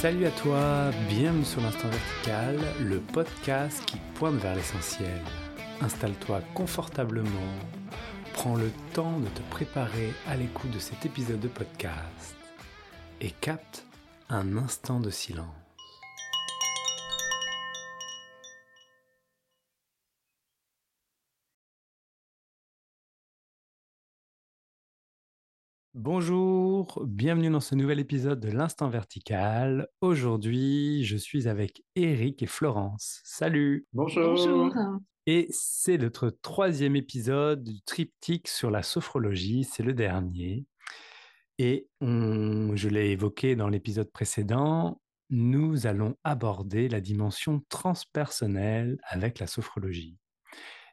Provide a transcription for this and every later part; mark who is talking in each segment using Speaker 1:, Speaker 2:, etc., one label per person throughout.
Speaker 1: Salut à toi, bienvenue sur l'Instant Vertical, le podcast qui pointe vers l'essentiel. Installe-toi confortablement, prends le temps de te préparer à l'écoute de cet épisode de podcast et capte un instant de silence. Bonjour, bienvenue dans ce nouvel épisode de l'Instant Vertical. Aujourd'hui, je suis avec Eric et Florence. Salut
Speaker 2: Bonjour.
Speaker 3: Bonjour.
Speaker 1: Et c'est notre troisième épisode du triptyque sur la sophrologie, c'est le dernier. Et on- je l'ai évoqué dans l'épisode précédent, nous allons aborder la dimension transpersonnelle avec la sophrologie.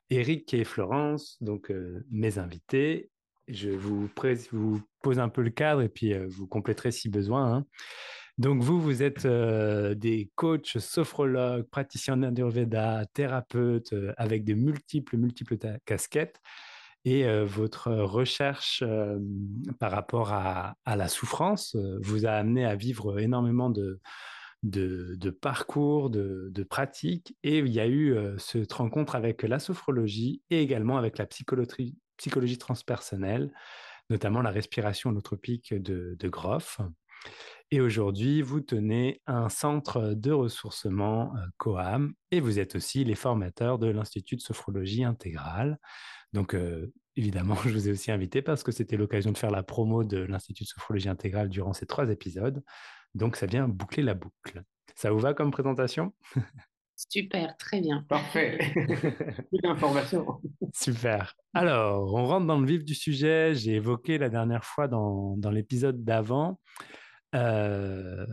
Speaker 1: Eric et Florence, donc euh, mes invités, je vous, pose un peu le cadre et puis euh, vous compléterez si besoin. hein. Donc vous, vous êtes euh, des coachs, sophrologues, praticiens d'Ayurveda, thérapeutes euh, avec de multiples, multiples casquettes. Et votre recherche par rapport à, la souffrance vous a amené à vivre énormément de, parcours, de, de pratiques. Et il y a eu cette rencontre avec la sophrologie et également avec la psychologie, psychologie transpersonnelle, notamment la respiration holotropique de, de Groff. Et aujourd'hui, vous tenez un centre de ressourcement euh, COAM et vous êtes aussi les formateurs de l'Institut de sophrologie intégrale. Donc, euh, évidemment, je vous ai aussi invité parce que c'était l'occasion de faire la promo de l'Institut de sophrologie intégrale durant ces trois épisodes. Donc, ça vient boucler la boucle. Ça vous va comme présentation?
Speaker 3: Super, très bien.
Speaker 2: Parfait. Plus d'informations.
Speaker 1: Super. Alors, on rentre dans le vif du sujet. J'ai évoqué la dernière fois dans, dans l'épisode d'avant euh,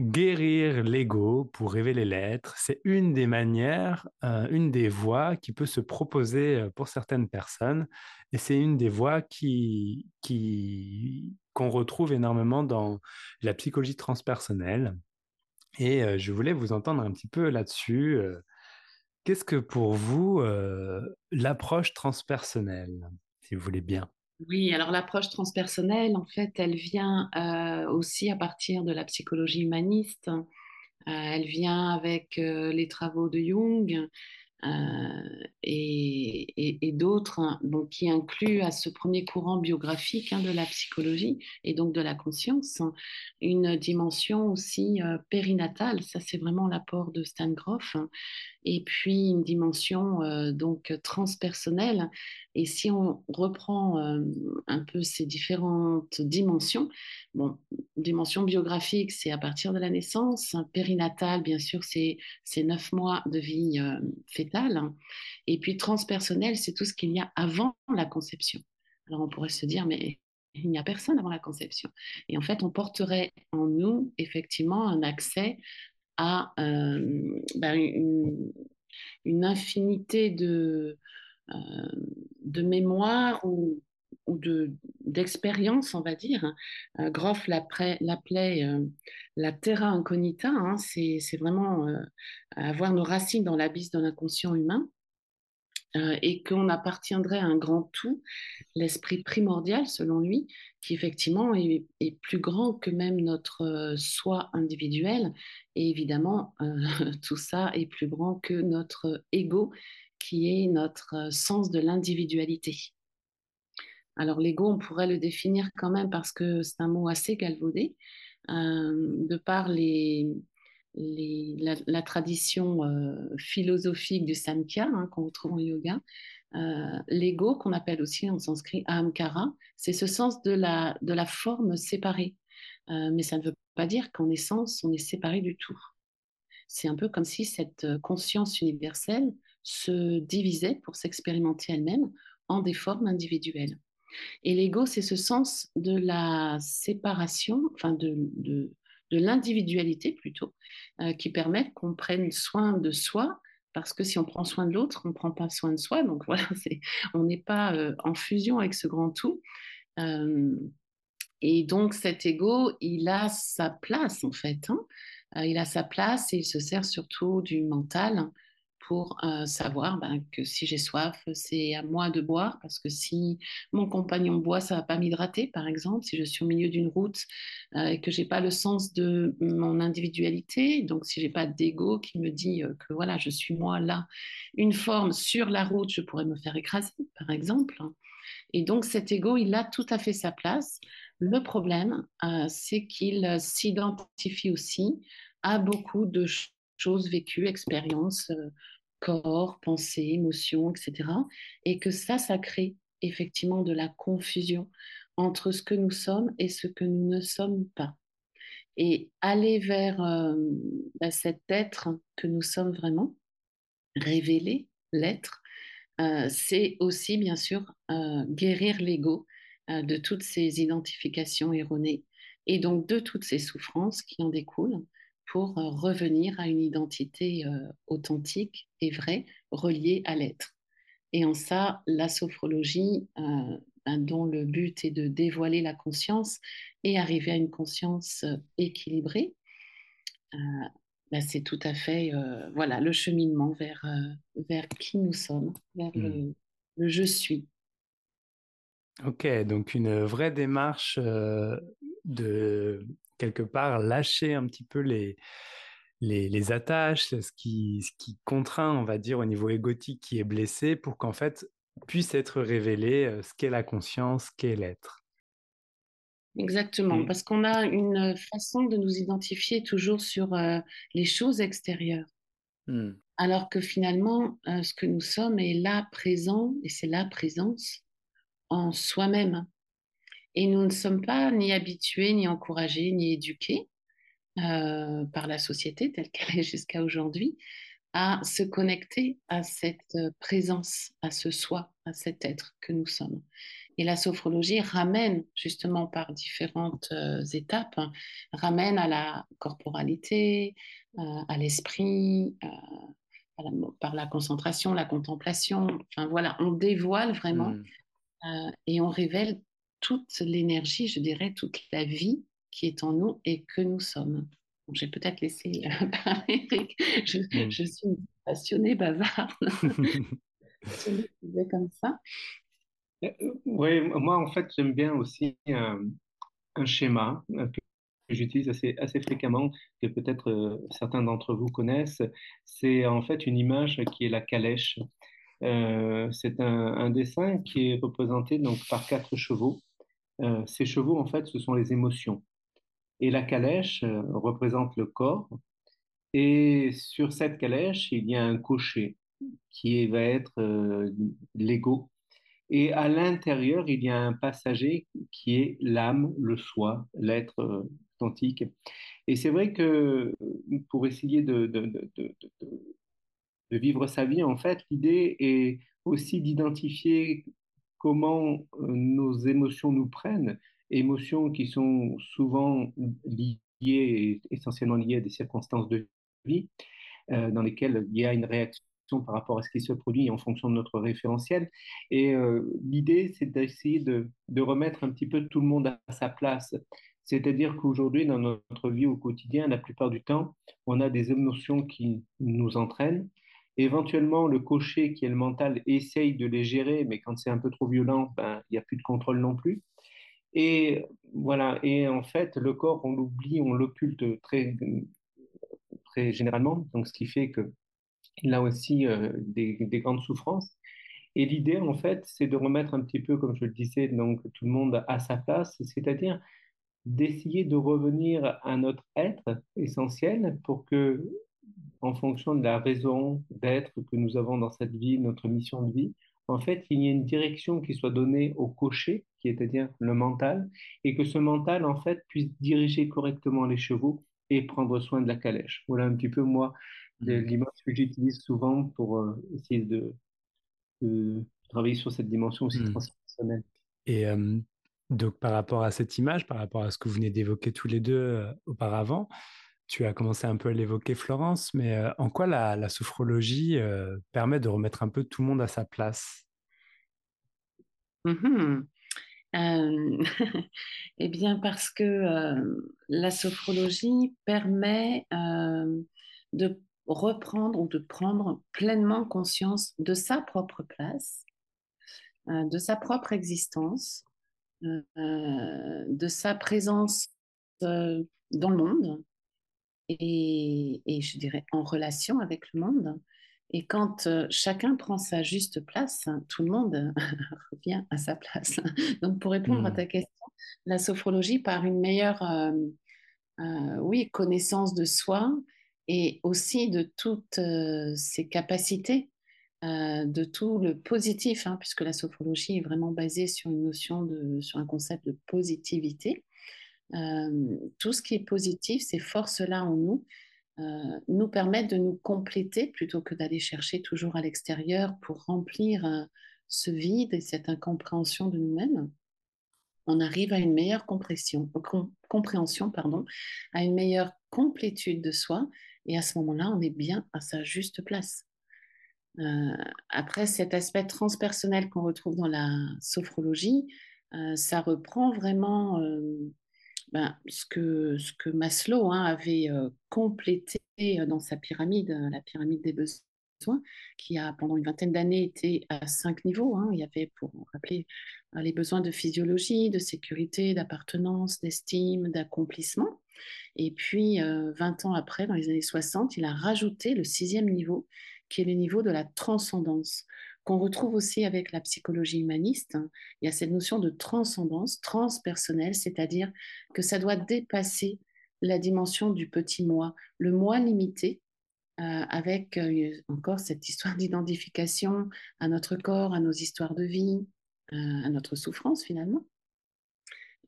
Speaker 1: guérir l'ego pour révéler l'être. C'est une des manières, euh, une des voies qui peut se proposer euh, pour certaines personnes. Et c'est une des voies qui, qui, qu'on retrouve énormément dans la psychologie transpersonnelle. Et je voulais vous entendre un petit peu là-dessus. Qu'est-ce que pour vous l'approche transpersonnelle, si vous voulez bien?
Speaker 3: Oui, alors l'approche transpersonnelle, en fait, elle vient aussi à partir de la psychologie humaniste. Elle vient avec les travaux de Jung et, et- d'autres, hein, qui incluent à ce premier courant biographique hein, de la psychologie et donc de la conscience hein, une dimension aussi euh, périnatale. Ça, c'est vraiment l'apport de Stan Grof. Et puis une dimension euh, donc transpersonnelle. Et si on reprend euh, un peu ces différentes dimensions, bon, dimension biographique, c'est à partir de la naissance, périnatale, bien sûr, c'est neuf mois de vie euh, fétale, et puis transpersonnel, c'est tout ce qu'il y a avant la conception. Alors on pourrait se dire, mais il n'y a personne avant la conception. Et en fait, on porterait en nous effectivement un accès à euh, ben, une, infinité de, euh, de mémoire ou, ou de, d'expérience, on va dire. Euh, Groff l'appelait, la terra incognita, hein, c'est, vraiment avoir nos racines dans l'abysse de l'inconscient humain. Euh, et qu'on appartiendrait à un grand tout, l'esprit primordial selon lui, qui effectivement est, plus grand que même notre euh, soi individuel. Et évidemment, euh, tout ça est plus grand que notre ego, qui est notre sens de l'individualité. Alors l'ego, on pourrait le définir quand même parce que c'est un mot assez galvaudé, de par les, la, tradition euh, philosophique du Samkhya hein, qu'on retrouve en yoga. Euh, l'ego, qu'on appelle aussi en sanskrit ahamkara, c'est ce sens de la, de la forme séparée. Euh, mais ça ne veut pas dire qu'en essence, on est séparé du tout. C'est un peu comme si cette conscience universelle se divisait pour s'expérimenter elle-même en des formes individuelles. Et l'ego, c'est ce sens de la séparation, enfin de, de l'individualité plutôt, euh, qui permet qu'on prenne soin de soi, parce que si on prend soin de l'autre, on ne prend pas soin de soi. Donc voilà, c'est, on n'est pas euh, en fusion avec ce grand tout. Euh, et donc cet ego, il a sa place en fait. hein. Il a sa place et il se sert surtout du mental pour euh, savoir ben, que si j'ai soif, c'est à moi de boire, parce que si mon compagnon boit, ça va pas m'hydrater, par exemple, si je suis au milieu d'une route euh, et que j'ai pas le sens de mon individualité, donc si j'ai pas d'ego qui me dit euh, que voilà, je suis moi là, une forme sur la route, je pourrais me faire écraser, par exemple. Et donc cet ego, il a tout à fait sa place. Le problème, c'est qu'il s'identifie aussi à beaucoup de choses vécues, expériences, corps, pensée, émotions, etc. Et que ça, ça crée effectivement de la confusion entre ce que nous sommes et ce que nous ne sommes pas. Et aller vers euh, bah, cet être que nous sommes vraiment, révéler l'être, euh, c'est aussi bien sûr euh, guérir l'ego de toutes ces identifications erronées et donc de toutes ces souffrances qui en découlent pour euh, revenir à une identité euh, authentique et vraie, reliée à l'être. Et en ça, la sophrologie, euh, ben, dont le but est de dévoiler la conscience et arriver à une conscience équilibrée, ben, c'est tout à fait voilà, le cheminement vers, vers qui nous sommes, vers mmh. le, je suis.
Speaker 1: Ok, donc une vraie démarche de quelque part lâcher un petit peu les, les, attaches, ce qui, ce qui contraint, on va dire, au niveau égotique qui est blessé pour qu'en fait puisse être révélé euh, ce qu'est la conscience, qu'est l'être.
Speaker 3: Exactement, mmh. parce qu'on a une façon de nous identifier toujours sur euh, les choses extérieures. Mmh. Alors que finalement, euh, ce que nous sommes est là présent, et c'est la présence en soi-même. Et nous ne sommes pas ni habitués, ni encouragés, ni éduqués euh, par la société telle qu'elle est jusqu'à aujourd'hui à se connecter à cette présence, à ce soi, à cet être que nous sommes. Et la sophrologie ramène justement par différentes euh, étapes, hein, ramène à la corporalité, euh, à l'esprit, par la concentration, la contemplation. Enfin voilà, on dévoile vraiment mmh. et on révèle toute l'énergie, je dirais, toute la vie qui est en nous et que nous sommes. J'ai peut-être laissé euh, parler Eric. Je, je, suis une passionnée bavarde. comme ça?
Speaker 2: Euh, oui, moi, en fait, j'aime bien aussi un, schéma que j'utilise assez, assez fréquemment, que peut-être euh, certains d'entre vous connaissent. C'est en fait une image qui est la calèche. c'est un, un, dessin qui est représenté donc par quatre chevaux euh, ces chevaux, en fait, ce sont les émotions. Et la calèche euh, représente le corps. Et sur cette calèche, il y a un cocher qui va être euh, l'ego. Et à l'intérieur, il y a un passager qui est l'âme, le soi, l'être authentique. Et c'est vrai que pour essayer de, vivre sa vie, en fait, l'idée est aussi d'identifier comment euh, nos émotions nous prennent, émotions qui sont souvent liées, essentiellement liées à des circonstances de vie, euh, dans lesquelles il y a une réaction par rapport à ce qui se produit en fonction de notre référentiel. Et euh, l'idée, c'est d'essayer de, de, remettre un petit peu tout le monde à sa place. C'est-à-dire qu'aujourd'hui, dans notre vie au quotidien, la plupart du temps, on a des émotions qui nous entraînent, Éventuellement, le cocher, qui est le mental, essaye de les gérer, mais quand c'est un peu trop violent, ben, il n'y a plus de contrôle non plus. Et voilà, et en fait, le corps, on l'oublie, on l'occulte très, très généralement, donc ce qui fait qu'il a aussi euh, des, des, grandes souffrances. Et l'idée, en fait, c'est de remettre un petit peu, comme je le disais, donc tout le monde à sa place, c'est-à-dire d'essayer de revenir à notre être essentiel pour que en fonction de la raison d'être que nous avons dans cette vie, notre mission de vie, en fait, il y a une direction qui soit donnée au cocher, qui est à dire le mental, et que ce mental, en fait, puisse diriger correctement les chevaux et prendre soin de la calèche. Voilà un petit peu, moi, mmh. l'image que j'utilise souvent pour euh, essayer de, travailler sur cette dimension aussi mmh. transpersonnelle.
Speaker 1: Et euh, donc, par rapport à cette image, par rapport à ce que vous venez d'évoquer tous les deux euh, auparavant, tu as commencé un peu à l'évoquer, Florence, mais euh, en quoi la, sophrologie euh, permet de remettre un peu tout le monde à sa place?
Speaker 3: Mmh euh, Eh bien, parce que la sophrologie permet de reprendre ou de prendre pleinement conscience de sa propre place, de sa propre existence, de sa présence dans le monde et, et, je dirais en relation avec le monde. Et quand chacun prend sa juste place, tout le monde revient à sa place. Donc pour répondre à mmh. ta question, la sophrologie par une meilleure oui, connaissance de soi et aussi de toutes ses capacités, de tout le positif, hein, puisque la sophrologie est vraiment basée sur une notion de, sur un concept de positivité. Tout ce qui est positif, ces forces-là en nous, nous permettent de nous compléter plutôt que d'aller chercher toujours à l'extérieur pour remplir ce vide et cette incompréhension de nous-mêmes on arrive à une meilleure compréhension, pardon, à une meilleure complétude de soi, et à ce moment-là, on est bien à sa juste place. Euh, après, cet aspect transpersonnel qu'on retrouve dans la sophrologie, euh, ça reprend vraiment euh, ben, ce, que, Maslow hein, avait complété dans sa pyramide, la pyramide des besoins qui a pendant une vingtaine d'années été à cinq niveaux. Hein. Il y avait, pour rappeler, euh, les besoins de physiologie, de sécurité, d'appartenance, d'estime, d'accomplissement. Et puis, 20 euh, ans après, dans les années 60, il a rajouté le sixième niveau, qui est le niveau de la transcendance, qu'on retrouve aussi avec la psychologie humaniste. Il y a cette notion de transcendance, transpersonnelle, c'est-à-dire que ça doit dépasser la dimension du petit moi, le moi limité, euh, avec encore cette histoire d'identification à notre corps, à nos histoires de vie, à notre souffrance finalement.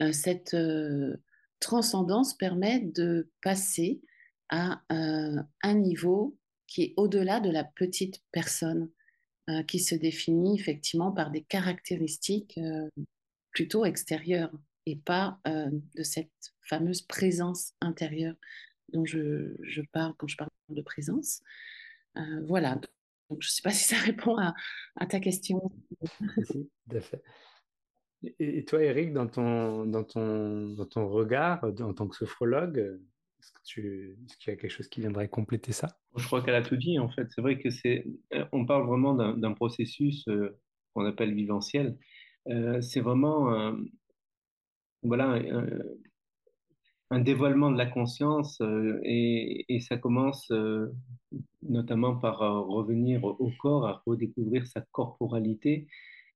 Speaker 3: Euh, cette euh, transcendance permet de passer à euh, un niveau qui est au-delà de la petite personne, qui se définit effectivement par des caractéristiques plutôt extérieures et pas de cette fameuse présence intérieure dont je, parle quand je parle de présence. voilà, donc, je ne sais pas si ça répond à, ta question.
Speaker 1: Et, toi, Eric, dans ton, dans, ton, dans ton regard en tant que sophrologue, est-ce qu'il y a quelque chose qui viendrait compléter ça?
Speaker 2: Je crois qu'elle a tout dit, en fait. C'est vrai que c'est, euh, on parle vraiment d'un processus euh, qu'on appelle viventiel. Euh, c'est vraiment, voilà, un dévoilement de la conscience et, et, ça commence notamment par revenir au corps, à redécouvrir sa corporalité.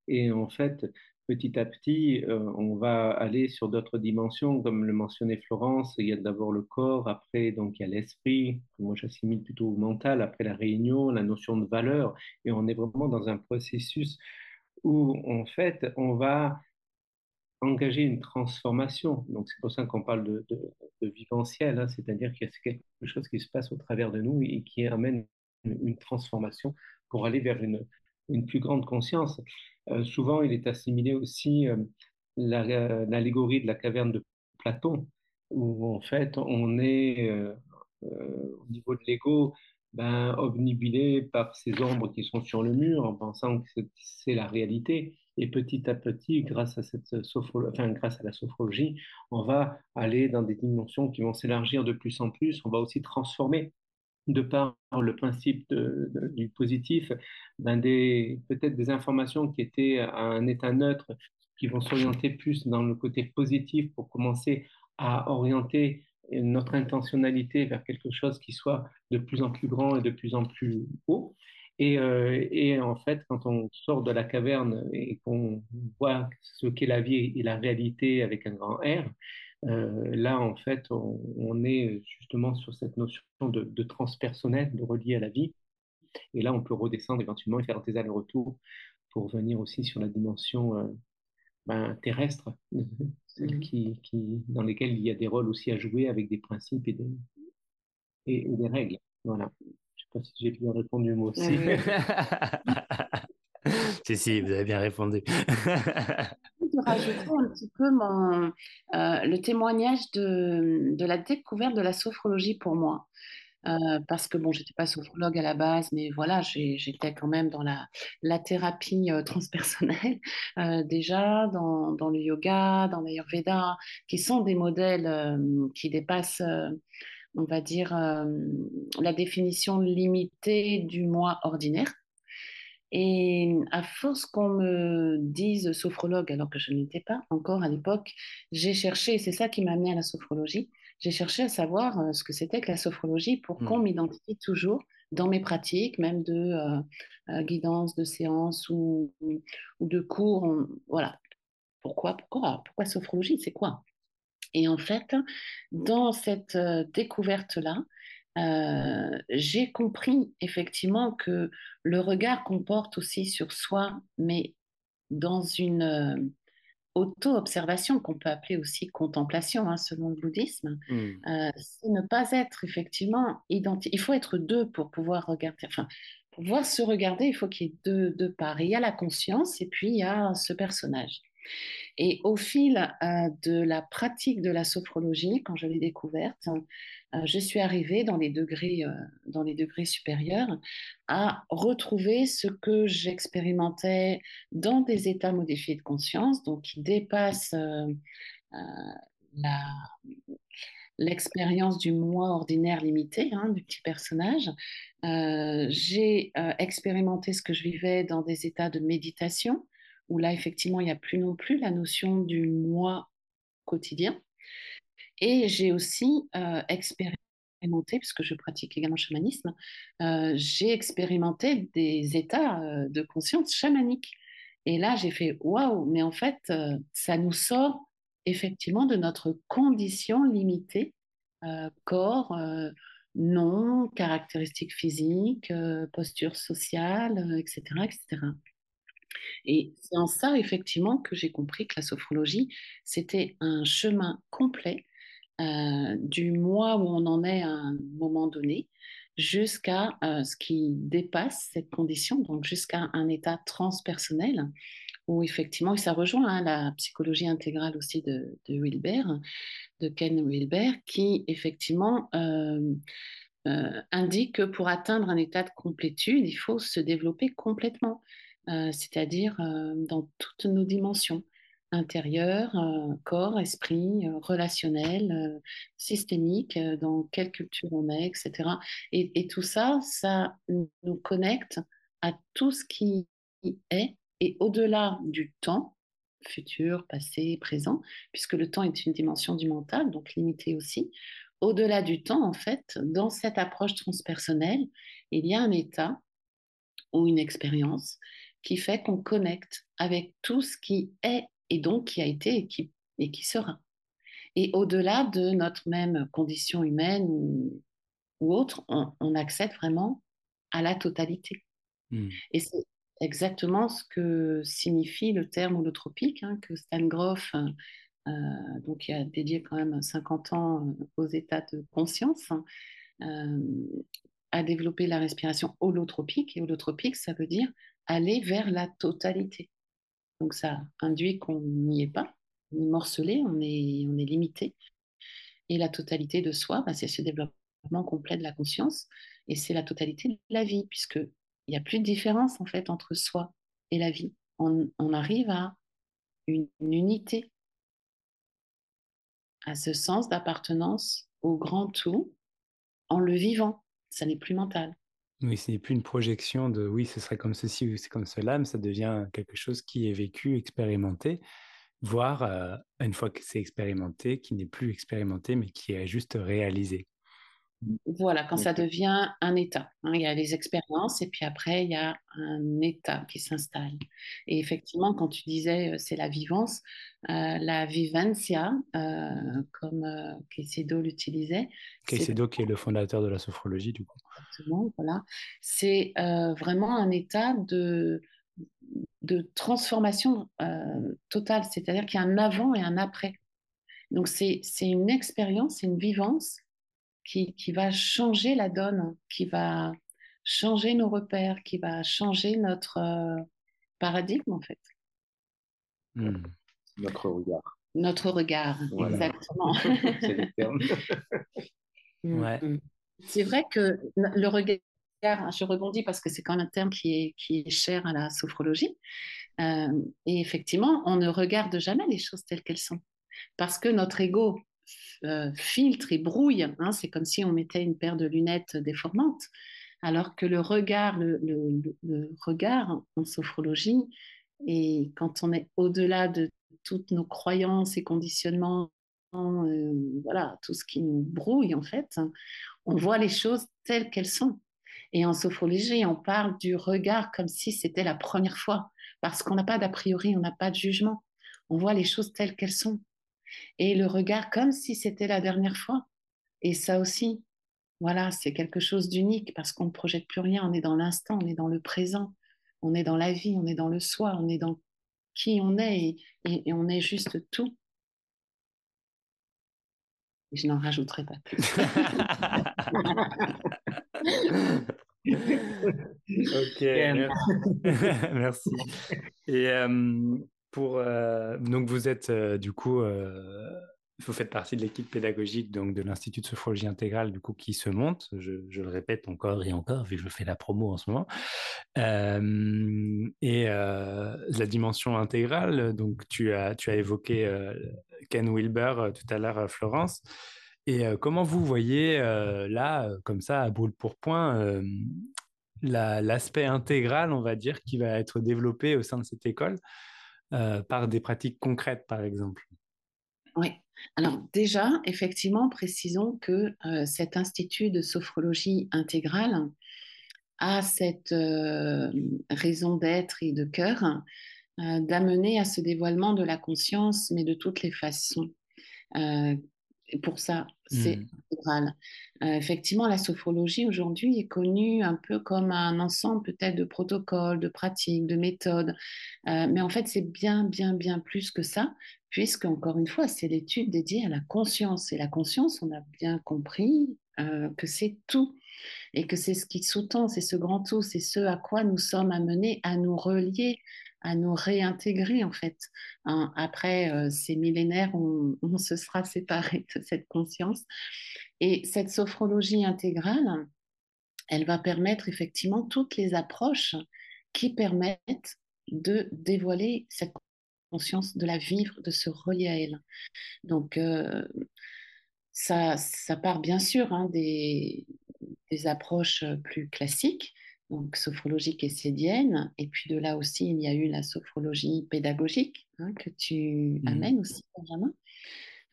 Speaker 2: Et en fait, petit à petit, on va aller sur d'autres dimensions, comme le mentionnait Florence. Il y a d'abord le corps, après donc il y a l'esprit. Moi, j'assimile plutôt au mental. Après la réunion, la notion de valeur, et on est vraiment dans un processus où en fait, on va engager une transformation. Donc c'est pour ça qu'on parle de, de, viventiel, hein. c'est-à-dire qu'il y a quelque chose qui se passe au travers de nous et qui amène une, transformation pour aller vers une, une plus grande conscience. Euh, souvent, il est assimilé aussi euh, l'allégorie de la caverne de Platon, où en fait on est euh, au niveau de l'ego ben, obnubilé par ces ombres qui sont sur le mur en pensant que c'est la réalité. Et petit à petit, grâce à, cette enfin, grâce à la sophrologie, on va aller dans des dimensions qui vont s'élargir de plus en plus. On va aussi transformer, de par le principe du positif, ben peut-être des informations qui étaient à un état neutre, qui vont s'orienter plus dans le côté positif pour commencer à orienter notre intentionnalité vers quelque chose qui soit de plus en plus grand et de plus en plus haut. Euh, et, en fait, quand on sort de la caverne et qu'on voit ce qu'est la vie et la réalité avec un grand R, euh, là, en fait, on, est justement sur cette notion de, transpersonnel, de relier à la vie. Et là, on peut redescendre éventuellement et faire des allers-retours pour venir aussi sur la dimension euh, ben, terrestre, celle mmh. qui, qui, dans lesquelles il y a des rôles aussi à jouer avec des principes et des, et des règles. Voilà pas si j'ai bien répondu moi aussi.
Speaker 1: si, si, vous avez bien répondu.
Speaker 3: Je rajouterai un petit peu euh, le témoignage de, de, la découverte de la sophrologie pour moi. Euh, parce que bon, j'étais pas sophrologue à la base, mais voilà, j'étais quand même dans la, la thérapie euh, transpersonnelle déjà, dans, dans, le yoga, dans l'ayurveda, qui sont des modèles qui dépassent on va dire, la définition limitée du moi ordinaire. Et à force qu'on me dise sophrologue, alors que je n'étais pas encore à l'époque, j'ai cherché, c'est ça qui m'a amené à la sophrologie, j'ai cherché à savoir ce que c'était que la sophrologie pour qu'on mmh. m'identifie toujours dans mes pratiques, même de guidance, de séance ou, ou de cours. voilà. Pourquoi, pourquoi, pourquoi sophrologie C'est quoi? Et en fait, dans cette découverte-là, euh, j'ai compris effectivement que le regard qu'on porte aussi sur soi, mais dans une euh, auto-observation qu'on peut appeler aussi contemplation hein, selon le bouddhisme, mmh. euh, c'est ne pas être effectivement identique. Il faut être deux pour pouvoir regarder. Enfin, pour pouvoir se regarder, il faut qu'il y ait deux, deux parts. il y a la conscience et puis il y a ce personnage. Et au fil de la pratique de la sophrologie, quand je l'ai découverte, je suis arrivée dans les degrés, euh, dans les degrés supérieurs à retrouver ce que j'expérimentais dans des états modifiés de conscience, donc qui dépassent euh, l'expérience du moi ordinaire limité, hein, du petit personnage. j'ai expérimenté ce que je vivais dans des états de méditation, où là, effectivement, il n'y a plus non plus la notion du moi quotidien. Et j'ai aussi expérimenté, puisque je pratique également le chamanisme, j'ai expérimenté des états de conscience chamaniques. Et là, j'ai fait waouh, mais en fait, ça nous sort effectivement de notre condition limitée, corps, nom, caractéristiques physiques, posture sociale, etc., etc. Et c'est en ça, effectivement, que j'ai compris que la sophrologie, c'était un chemin complet euh, du mois où on en est à un moment donné jusqu'à euh, ce qui dépasse cette condition, donc jusqu'à un état transpersonnel où effectivement, et ça rejoint hein, la psychologie intégrale aussi de, Wilber, de Ken Wilber, qui effectivement euh, indique que pour atteindre un état de complétude, il faut se développer complètement, c'est-à-dire dans toutes nos dimensions intérieur, euh, corps, esprit, euh, relationnel, euh, systémique, dans quelle culture on est, etc. Et, tout ça, ça nous connecte à tout ce qui est et au-delà du temps, futur, passé, présent, puisque le temps est une dimension du mental, donc limitée aussi. Au-delà du temps, en fait, dans cette approche transpersonnelle, il y a un état ou une expérience qui fait qu'on connecte avec tout ce qui est et donc qui a été et qui, et qui sera. Et au-delà de notre même condition humaine ou, autre, on, accède vraiment à la totalité. Hmm. Et c'est exactement ce que signifie le terme holotropique hein, que Stan Groff, euh, donc qui a dédié quand même 50 ans euh, aux états de conscience, hein, euh, a développé la respiration holotropique. Et holotropique, ça veut dire aller vers la totalité. Donc ça induit qu'on n'y est pas, on est morcelé, on est, limité. Et la totalité de soi, bah, c'est ce développement complet de la conscience et c'est la totalité de la vie, puisqu'il n'y a plus de différence en fait entre soi et la vie. On, arrive à une, unité, à ce sens d'appartenance au grand tout en le vivant. Ça n'est plus mental.
Speaker 1: Oui, ce n'est plus une projection de oui, ce serait comme ceci ou c'est comme cela, mais ça devient quelque chose qui est vécu, expérimenté, voire euh, une fois que c'est expérimenté, qui n'est plus expérimenté, mais qui est juste réalisé.
Speaker 3: Voilà, quand ça devient un état. Hein, il y a les expériences et puis après, il y a un état qui s'installe. Et effectivement, quand tu disais euh, c'est la vivance, euh, la vivencia, euh, comme euh, l'utilisait.
Speaker 1: Caicedo qui est le fondateur de la sophrologie, du coup.
Speaker 3: Exactement, voilà. C'est vraiment un état de, de transformation totale, c'est-à-dire qu'il y a un avant et un après. Donc c'est une expérience, c'est une vivance qui, qui, va changer la donne, qui va changer nos repères, qui va changer notre euh, paradigme en fait.
Speaker 2: Hmm. Notre regard.
Speaker 3: Notre regard, exactement. C'est le terme. Ouais. Hmm. C'est vrai que le regard, je rebondis parce que c'est quand même un terme qui est, qui est cher à la sophrologie. Euh, et effectivement, on ne regarde jamais les choses telles qu'elles sont. Parce que notre ego filtre et brouille. Hein. c'est comme si on mettait une paire de lunettes déformantes. Alors que le regard, le, regard en sophrologie, et quand on est au-delà de toutes nos croyances et conditionnements, voilà, tout ce qui nous brouille en fait, on voit les choses telles qu'elles sont. Et en sophrologie, on parle du regard comme si c'était la première fois, parce qu'on n'a pas d'a priori, on n'a pas de jugement. On voit les choses telles qu'elles sont. Et le regard comme si c'était la dernière fois. Et ça aussi, voilà, c'est quelque chose d'unique parce qu'on ne projette plus rien, on est dans l'instant, on est dans le présent, on est dans la vie, on est dans le soi, on est dans qui on est et, on est juste tout. je n'en rajouterai pas plus.
Speaker 1: ok, merci. Et euh, euh, donc vous êtes euh, du coup vous faites partie de l'équipe pédagogique donc de l'Institut de sophrologie intégrale du coup qui se monte. Je, le répète encore et encore vu que je fais la promo en ce moment. et la dimension intégrale, donc tu as tu as évoqué Ken Wilber tout à l'heure, Florence. Et comment vous voyez là, comme ça, à boule pour point, l'aspect intégral, on va dire, qui va être développé au sein de cette école? Par des pratiques concrètes, par exemple?
Speaker 3: Oui. Alors déjà, effectivement, précisons que cet institut de sophrologie intégrale a cette raison d'être et de cœur d'amener à ce dévoilement de la conscience, mais de toutes les façons pour ça, c'est mmh. intégral. Euh, effectivement, la sophrologie aujourd'hui est connue un peu comme un ensemble peut-être de protocoles, de pratiques, de méthodes. Euh, mais en fait, c'est bien, bien, bien plus que ça, puisque, encore une fois, c'est l'étude dédiée à la conscience. Et la conscience, on a bien compris euh, que c'est tout. Et que c'est ce qui sous-tend, c'est ce grand tout, c'est ce à quoi nous sommes amenés à nous relier à nous réintégrer en fait. Hein, après euh, ces millénaires, on, on, se sera séparé de cette conscience. Et cette sophrologie intégrale, elle va permettre effectivement toutes les approches qui permettent de dévoiler cette conscience, de la vivre, de se relier à elle. Donc, euh, ça, part bien sûr hein, des, approches plus classiques, donc sophrologique et sédienne. Et puis de là aussi, il y a eu la sophrologie pédagogique hein, que tu mmh. amènes aussi, Benjamin.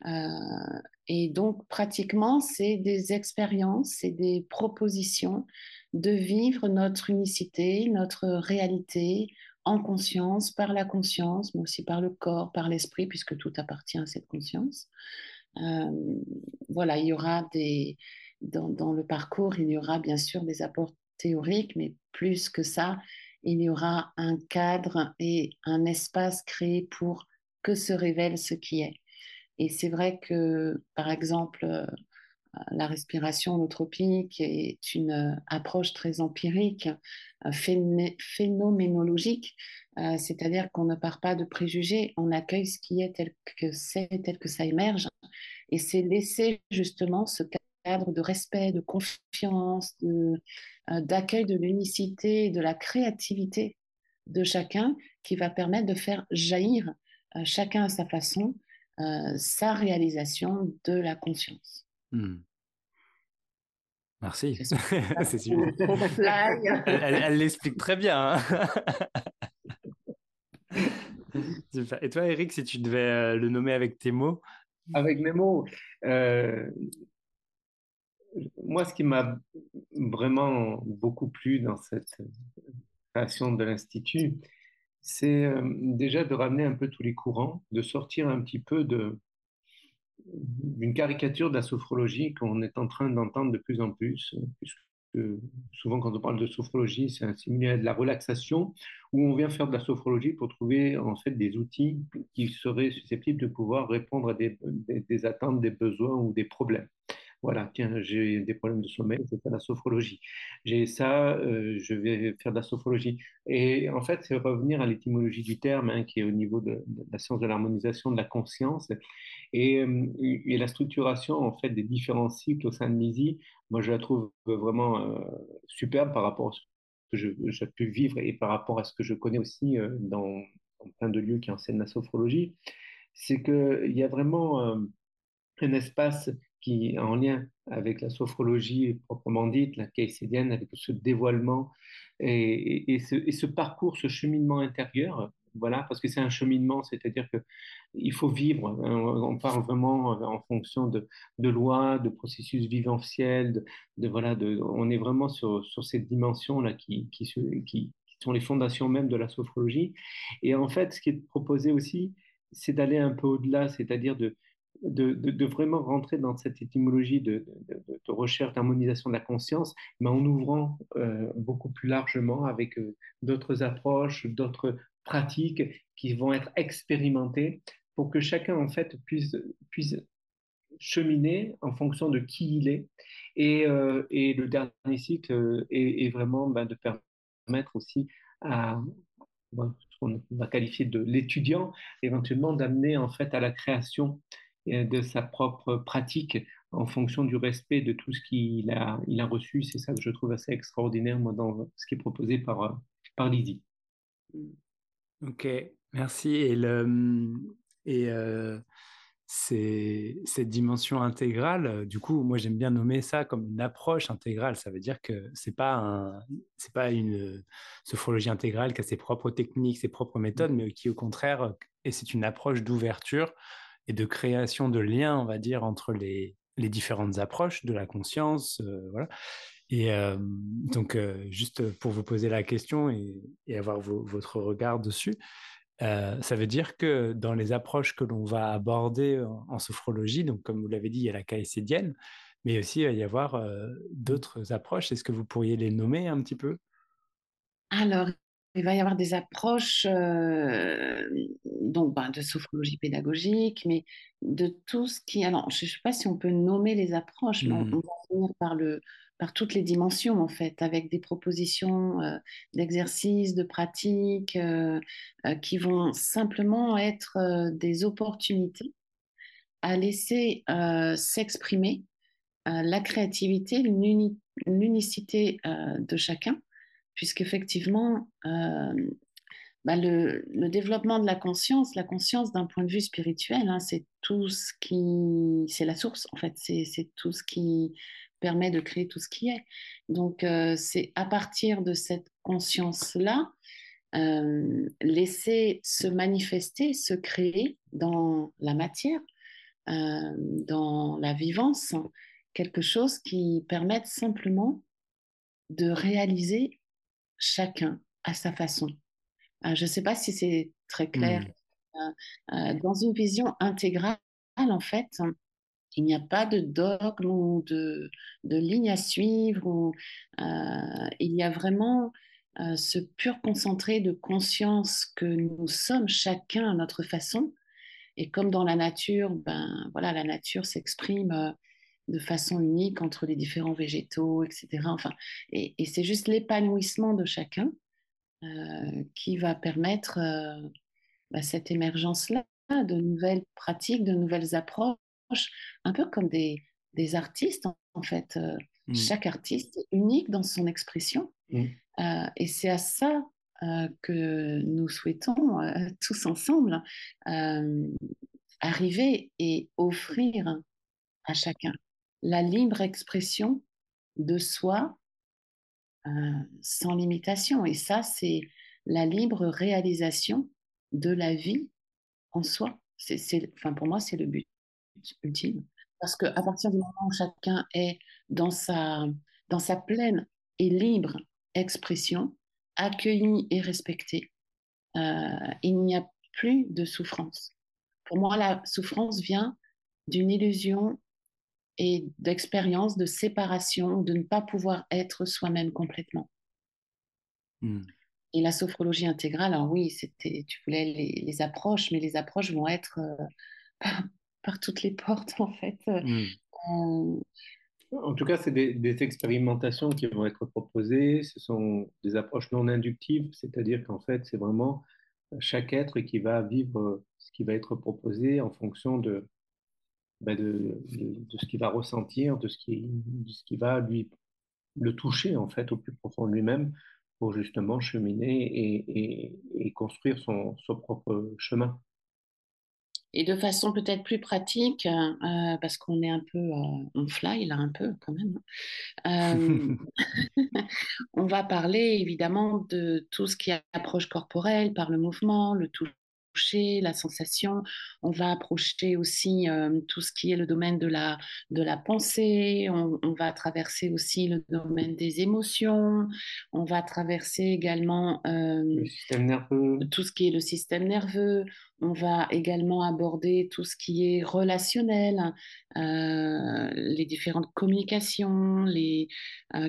Speaker 3: Euh, et donc, pratiquement, c'est des expériences, c'est des propositions de vivre notre unicité, notre réalité en conscience, par la conscience, mais aussi par le corps, par l'esprit, puisque tout appartient à cette conscience. Euh, voilà, il y aura des, dans, dans, le parcours, il y aura bien sûr des apports théorique, mais plus que ça, il y aura un cadre et un espace créé pour que se révèle ce qui est. Et c'est vrai que, par exemple, euh, la respiration holotropique est une euh, approche très empirique, euh, phénoménologique, c'est-à-dire qu'on ne part pas de préjugés, on accueille ce qui est tel que c'est, tel que ça émerge, et c'est laisser justement ce cadre de respect, de confiance, de, d'accueil de l'unicité, de la créativité de chacun qui va permettre de faire jaillir euh, chacun à sa façon euh, sa réalisation de la conscience. Hmm.
Speaker 1: Merci. C'est super. elle l'explique très bien. Hein. Et toi, Eric, si tu devais le nommer avec tes mots?
Speaker 2: Avec mes mots, moi, ce qui m'a vraiment beaucoup plu dans cette création de l'Institut, c'est euh, déjà de ramener un peu tous les courants, de sortir un petit peu d'une caricature de la sophrologie qu'on est en train d'entendre de plus en plus, souvent quand on parle de sophrologie, c'est un simulé de la relaxation, où on vient faire de la sophrologie pour trouver en fait des outils qui seraient susceptibles de pouvoir répondre à des attentes, des besoins ou des problèmes. Voilà, tiens, j'ai des problèmes de sommeil, je vais faire de la sophrologie. J'ai ça, euh, je vais faire de la sophrologie. Et en fait, c'est revenir à l'étymologie du terme, hein, qui est au niveau de, la science de l'harmonisation de la conscience. Et, euh, et, la structuration, en fait, des différents cycles au sein de MISI, moi, je la trouve vraiment euh, superbe par rapport à ce que j'ai pu vivre et par rapport à ce que je connais aussi dans, dans, plein de lieux qui enseignent la sophrologie. C'est qu'il y a vraiment un espace en lien avec la sophrologie proprement dite, la caïcédienne, avec ce dévoilement et, ce, parcours, ce cheminement intérieur. Voilà, parce que c'est un cheminement, c'est-à-dire que il faut vivre. Hein, on parle vraiment en fonction de, lois, de processus viventiels, de, voilà, on est vraiment sur, sur cette dimension-là qui, qui, qui, sont les fondations même de la sophrologie. Et en fait, ce qui est proposé aussi, c'est d'aller un peu au-delà, c'est-à-dire de, de, vraiment rentrer dans cette étymologie de, recherche d'harmonisation de la conscience, mais en ouvrant euh, beaucoup plus largement avec euh, d'autres approches, d'autres pratiques qui vont être expérimentées pour que chacun en fait puisse, puisse cheminer en fonction de qui il est. Et, euh, le dernier cycle est, vraiment ben, de permettre aussi à, ce qu'on va qualifier de l'étudiant, éventuellement d'amener en fait à la création de sa propre pratique en fonction du respect de tout ce qu'il a, il a reçu. C'est ça que je trouve assez extraordinaire, moi, dans ce qui est proposé par, par Lydie.
Speaker 1: Ok, merci. Et, le, et euh, cette dimension intégrale, du coup, moi j'aime bien nommer ça comme une approche intégrale. Ça veut dire que c'est pas un, c'est pas une sophrologie intégrale qui a ses propres techniques, ses propres méthodes, mais qui au contraire, et c'est une approche d'ouverture et de création de liens, on va dire, entre les, les différentes approches de la conscience, euh, voilà. Et euh, donc, euh, juste pour vous poser la question et, avoir votre regard dessus, ça veut dire que dans les approches que l'on va aborder en, sophrologie, donc comme vous l'avez dit, il y a la caïcédienne, mais aussi il va y avoir d'autres approches. Est-ce que vous pourriez les nommer un petit peu?
Speaker 3: Alors, il va y avoir des approches euh, donc, ben, de sophrologie pédagogique, mais de tout ce qui... Alors, je ne sais pas si on peut nommer les approches, mais on, mmh. on va finir par le, par toutes les dimensions, en fait, avec des propositions euh, d'exercices, de pratiques euh, qui vont simplement être des opportunités à laisser s'exprimer la créativité, l'unicité de chacun, puisqu'effectivement, bah le, développement de la conscience, la conscience d'un point de vue spirituel, hein, c'est tout ce qui, c'est la source en fait, c'est tout ce qui permet de créer tout ce qui est. Donc, euh, c'est à partir de cette conscience-là, euh, laisser se manifester, se créer dans la matière, euh, dans la vivance, quelque chose qui permette simplement de réaliser chacun à sa façon. je ne sais pas si c'est très clair. Hmm. dans une vision intégrale, en fait, il n'y a pas de dogme ou de, de ligne à suivre. Euh, il y a vraiment euh, ce pur concentré de conscience que nous sommes chacun à notre façon. Et comme dans la nature, ben voilà, la nature s'exprime euh, de façon unique entre les différents végétaux, etc. Enfin, et, c'est juste l'épanouissement de chacun qui va permettre ben, cette émergence-là de nouvelles pratiques, de nouvelles approches un peu comme des, des artistes, en fait. Euh, mmh. Chaque artiste est unique dans son expression. Mmh. Euh, et c'est à ça euh, que nous souhaitons tous ensemble arriver et offrir à chacun la libre expression de soi sans limitation. Et ça, c'est la libre réalisation de la vie en soi. C'est, enfin, pour moi, c'est le but ultime. Parce qu'à partir du moment où chacun est dans sa, dans sa pleine et libre expression, accueilli et respecté, euh, il n'y a plus de souffrance. Pour moi, la souffrance vient d'une illusion et d'expérience de séparation, de ne pas pouvoir être soi-même complètement. Hmm. Et la sophrologie intégrale, alors oui, c'était, tu voulais les, approches, mais les approches vont être euh, par toutes les portes, en fait. Hmm.
Speaker 2: Euh, en tout cas, c'est des, expérimentations qui vont être proposées. Ce sont des approches non inductives, c'est-à-dire qu'en fait, c'est vraiment chaque être qui va vivre ce qui va être proposé en fonction de, bah, de, de, ce qu'il va ressentir, de ce qui, ce qui va lui le toucher en fait au plus profond de lui-même pour justement cheminer et, et, et construire son, son propre chemin.
Speaker 3: Et de façon peut-être plus pratique, euh, parce qu'on est un peu, euh, on fly là un peu quand même, euh, on va parler évidemment de tout ce qui est approche corporelle par le mouvement, le toucher la sensation. On va approcher aussi euh, tout ce qui est le domaine de la, de la pensée. On, va traverser aussi le domaine des émotions. On va traverser également
Speaker 2: euh, nerveux.
Speaker 3: tout ce qui est le système nerveux. On va également aborder tout ce qui est relationnel, euh, les différentes communications, les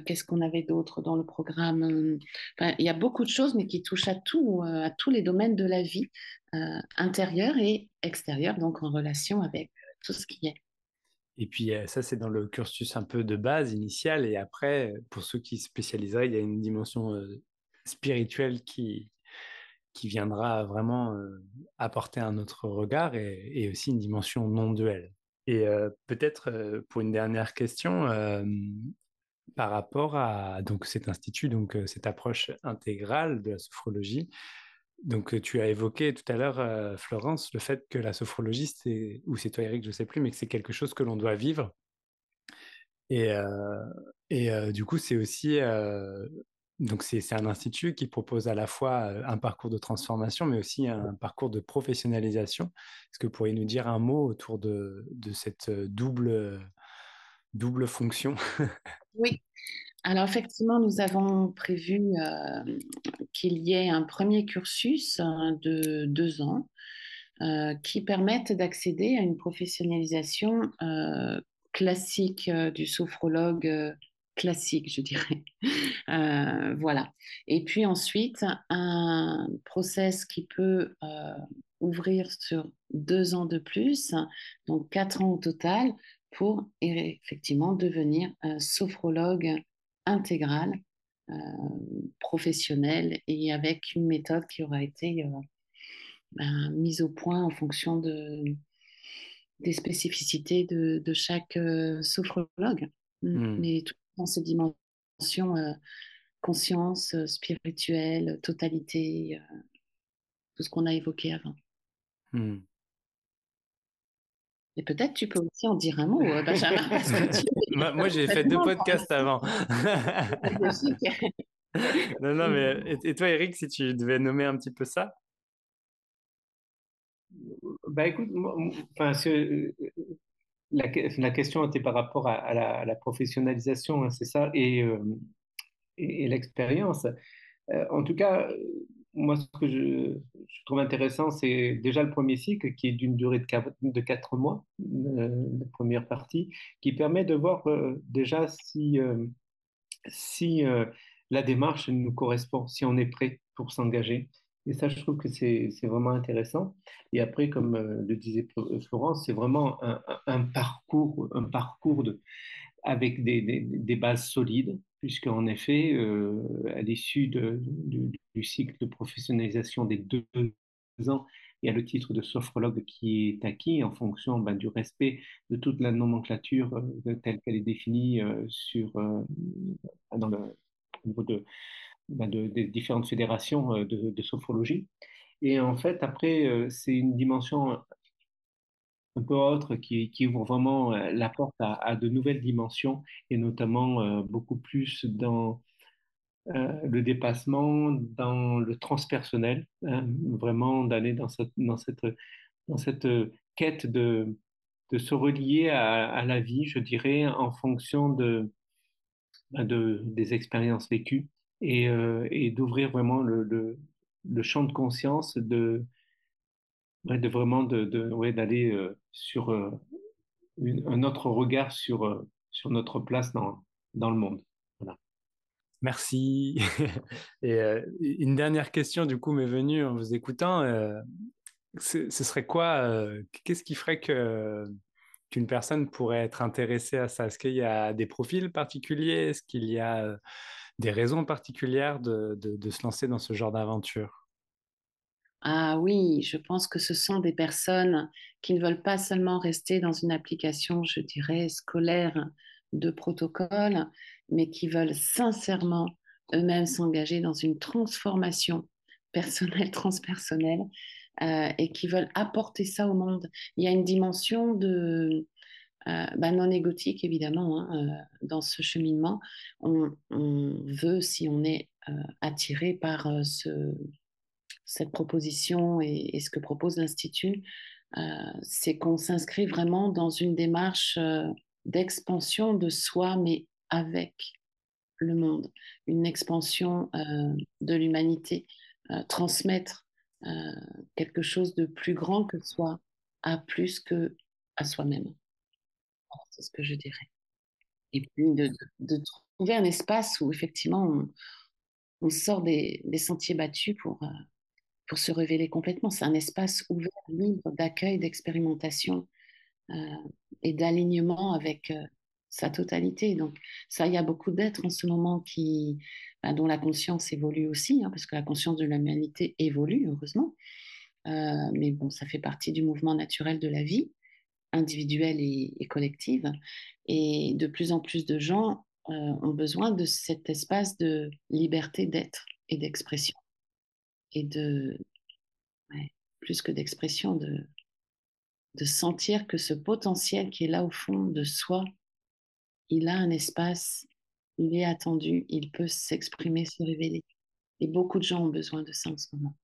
Speaker 3: qu'est-ce qu'on avait d'autre dans le programme. il y a beaucoup de choses, mais qui touchent à tout, à tous les domaines de la vie. Euh, intérieur et extérieur, donc en relation avec tout ce qui est.
Speaker 1: Et puis euh, ça, c'est dans le cursus un peu de base, initial. Et après, pour ceux qui spécialiseraient, il y a une dimension euh, spirituelle qui, qui viendra vraiment apporter un autre regard et, aussi une dimension non duelle. Et peut-être pour une dernière question, par rapport à donc cet institut, donc cette approche intégrale de la sophrologie, donc, tu as évoqué tout à l'heure, Florence, le fait que la sophrologie, ou c'est toi Eric, je sais plus, mais que c'est quelque chose que l'on doit vivre. Et, du coup, c'est aussi, donc c'est un institut qui propose à la fois un parcours de transformation, mais aussi un parcours de professionnalisation. Est-ce que vous pourriez nous dire un mot autour de, cette double, double fonction?
Speaker 3: Oui. Alors effectivement, nous avons prévu qu'il y ait un premier cursus hein, de deux ans qui permette d'accéder à une professionnalisation classique du sophrologue classique, je dirais. voilà. Et puis ensuite, un process qui peut ouvrir sur deux ans de plus, donc quatre ans au total, pour effectivement devenir sophrologue intégrale, euh, professionnelle et avec une méthode qui aura été euh, ben, mise au point en fonction de, des spécificités de, de chaque euh, sophrologue. Mm. Hmm. Mais tout dans ces dimensions conscience, spirituelle, totalité, tout ce qu'on a évoqué avant. Hmm. Et peut-être tu peux aussi en dire un mot, euh, Benjamin.
Speaker 1: moi, j'ai fait deux podcasts avant. non, non, mais et, toi, Eric, si tu devais nommer un petit peu ça?
Speaker 2: Bah écoute, enfin, la, question était par rapport à, la, professionnalisation, hein, c'est ça, et, euh, et, l'expérience. Euh, en tout cas, moi, ce que je, trouve intéressant, c'est déjà le premier cycle qui est d'une durée de quatre, mois, euh, la première partie, qui permet de voir déjà si, si la démarche nous correspond, si on est prêt pour s'engager. Et ça, je trouve que c'est vraiment intéressant. Et après, comme le disait Florence, c'est vraiment un, parcours, un parcours de, avec des, bases solides, puisqu'en effet, euh, à l'issue du, cycle de professionnalisation des deux ans, il y a le titre de sophrologue qui est acquis en fonction ben, du respect de toute la nomenclature euh, telle qu'elle est définie euh, sur, dans le, au niveau de, ben, des différentes fédérations de, de, sophrologie. Et en fait, après, c'est une dimension un peu autre qui, qui ouvre vraiment euh, la porte à, de nouvelles dimensions et notamment euh, beaucoup plus dans euh, le dépassement, dans le transpersonnel, vraiment d'aller dans cette, dans cette, dans cette quête de, de se relier à, la vie, je dirais, en fonction de, ben, de des expériences vécues et, et d'ouvrir vraiment le, champ de conscience de, de vraiment de, d'aller euh, sur euh, un autre regard sur, euh, sur notre place dans, dans le monde. Voilà.
Speaker 1: Merci. Une dernière question du coup m'est venue en vous écoutant. ce serait quoi Qu'est-ce qui ferait que qu'une personne pourrait être intéressée à ça? Est-ce qu'il y a des profils particuliers? Est-ce qu'il y a des raisons particulières de, de, se lancer dans ce genre d'aventure?
Speaker 3: Ah oui, je pense que ce sont des personnes qui ne veulent pas seulement rester dans une application, je dirais, scolaire de protocole, mais qui veulent sincèrement eux-mêmes s'engager dans une transformation personnelle, transpersonnelle, et qui veulent apporter ça au monde. Il y a une dimension de bah, non égotique, évidemment, hein, dans ce cheminement. On, veut, si on est attiré par ce, cette proposition et, ce que propose l'Institut, c'est qu'on s'inscrit vraiment dans une démarche d'expansion de soi, mais avec le monde, une expansion de l'humanité, transmettre quelque chose de plus grand que soi à plus que à soi-même. C'est ce que je dirais. Et puis de, trouver un espace où effectivement on, sort des, sentiers battus pour, euh, pour se révéler complètement. C'est un espace ouvert, libre d'accueil, d'expérimentation euh, et d'alignement avec euh, sa totalité. Donc ça, il y a beaucoup d'êtres en ce moment qui, bah, dont la conscience évolue aussi, hein, parce que la conscience de l'humanité évolue, heureusement. mais bon, ça fait partie du mouvement naturel de la vie individuelle et, collective. Et de plus en plus de gens euh, ont besoin de cet espace de liberté d'être et d'expression. Et de, plus que d'expression, de, de sentir que ce potentiel qui est là au fond de soi, il a un espace, il est attendu, il peut s'exprimer, se révéler. Et beaucoup de gens ont besoin de ça en ce moment.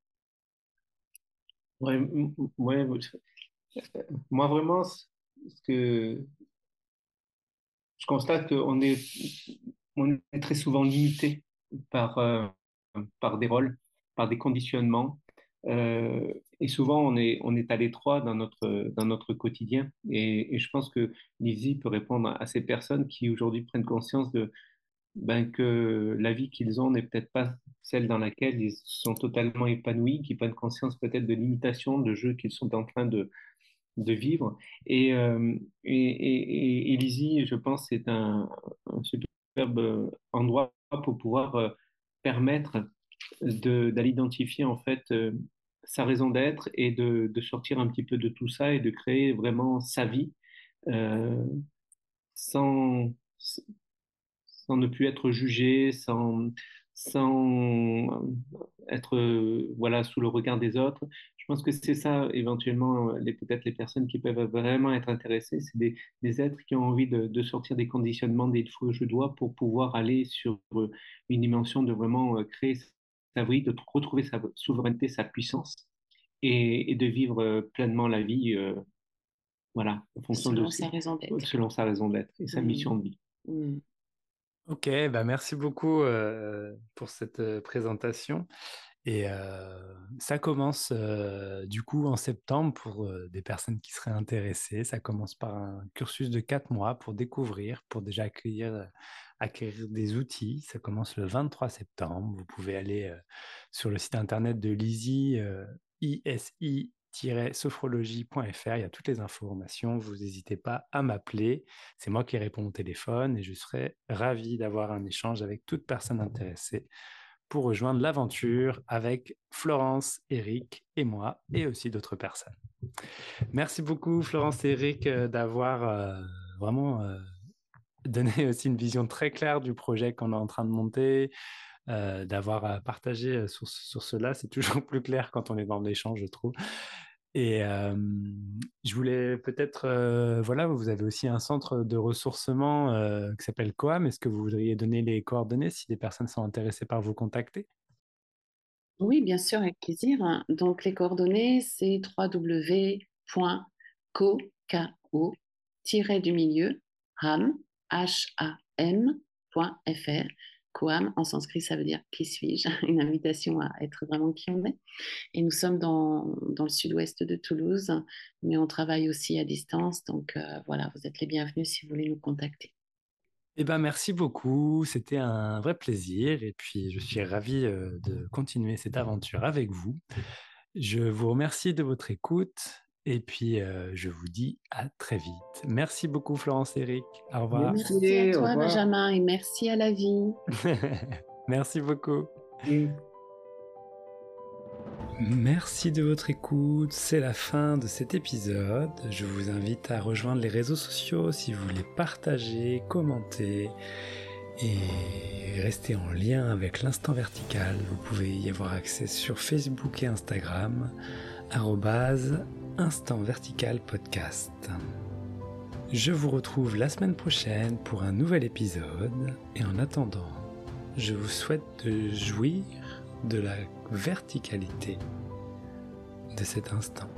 Speaker 2: Ouais, ouais, moi, vraiment, ce que je constate qu'on est, on est très souvent limité par, euh, des rôles, par des conditionnements. Euh, et souvent, on est, à l'étroit dans notre, quotidien. Et, je pense que Lizzie peut répondre à ces personnes qui aujourd'hui prennent conscience de, ben, que la vie qu'ils ont n'est peut-être pas celle dans laquelle ils sont totalement épanouis, qui prennent conscience peut-être de limitations, de jeux qu'ils sont en train de, de vivre. Et, euh, et, et, je pense, c'est un, superbe endroit pour pouvoir euh, permettre d'aller identifier en fait euh, sa raison d'être et de, de, sortir un petit peu de tout ça et de créer vraiment sa vie sans, sans ne plus être jugé, sans, sans être voilà sous le regard des autres je pense que c'est ça, éventuellement, euh, peut-être les personnes qui peuvent vraiment être intéressées, c'est des, des, êtres qui ont envie de, de, sortir des conditionnements, des faux je dois, pour pouvoir aller sur euh, une dimension de vraiment euh, créer sa vie, de retrouver sa souveraineté, sa puissance, et, et de vivre pleinement la vie, voilà,
Speaker 3: en fonction selon de sa raison d'être.
Speaker 2: selon sa raison d'être et sa mmh. mission de vie. Mmh.
Speaker 1: Ok, bah merci beaucoup pour cette présentation. Et ça commence du coup en septembre pour des personnes qui seraient intéressées. Ça commence par un cursus de quatre mois pour découvrir, pour déjà acquérir des outils. Ça commence le 23 septembre. Vous pouvez aller sur le site internet de l'ISI, isi-sophrologie.fr. Il y a toutes les informations. Vous n'hésitez pas à m'appeler. C'est moi qui réponds au téléphone et je serai ravi d'avoir un échange avec toute personne intéressée pour rejoindre l'aventure avec Florence, Eric et moi, et aussi d'autres personnes. Merci beaucoup, Florence et Eric, euh, d'avoir euh, vraiment euh, donné aussi une vision très claire du projet qu'on est en train de monter, d'avoir partagé sur, sur cela. C'est toujours plus clair quand on est dans l'échange, je trouve. Et je voulais peut-être, voilà, vous avez aussi un centre de ressourcement qui s'appelle Coam. Est-ce que vous voudriez donner les coordonnées si des personnes sont intéressées par vous contacter?
Speaker 3: Oui, bien sûr, avec plaisir. Donc les coordonnées, c'est www.co-du milieu ham h-a-m.fr Koam, en sanskrit, ça veut dire qui suis-je? Une invitation à être vraiment qui on est. Et nous sommes dans, dans le sud-ouest de Toulouse, mais on travaille aussi à distance. Donc euh, voilà, vous êtes les bienvenus si vous voulez nous contacter.
Speaker 1: Eh ben, merci beaucoup, c'était un vrai plaisir et puis je suis ravi euh, de continuer cette aventure avec vous. Je vous remercie de votre écoute et puis, euh, je vous dis à très vite. Merci beaucoup, Florence Eric. Au revoir.
Speaker 3: Merci à toi, Benjamin, et merci à la vie.
Speaker 1: merci beaucoup. Merci de votre écoute. C'est la fin de cet épisode. Je vous invite à rejoindre les réseaux sociaux si vous voulez partager, commenter et rester en lien avec l'instant vertical. Vous pouvez y avoir accès sur Facebook et Instagram instant vertical podcast. Je vous retrouve la semaine prochaine pour un nouvel épisode et en attendant, je vous souhaite de jouir de la verticalité de cet instant.